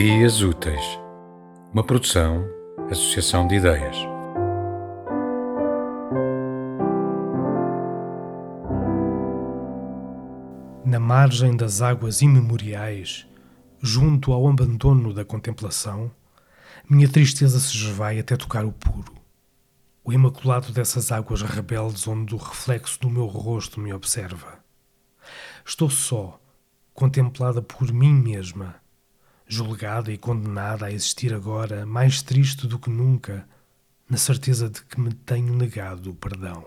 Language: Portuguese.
Ideias Úteis, uma produção, associação de ideias. Na margem das águas imemoriais, junto ao abandono da contemplação, minha tristeza se esvai até tocar o puro, o imaculado dessas águas rebeldes onde o reflexo do meu rosto me observa. Estou só, contemplada por mim mesma julgada e condenada a existir agora, mais triste do que nunca, na certeza de que me tenho negado o perdão.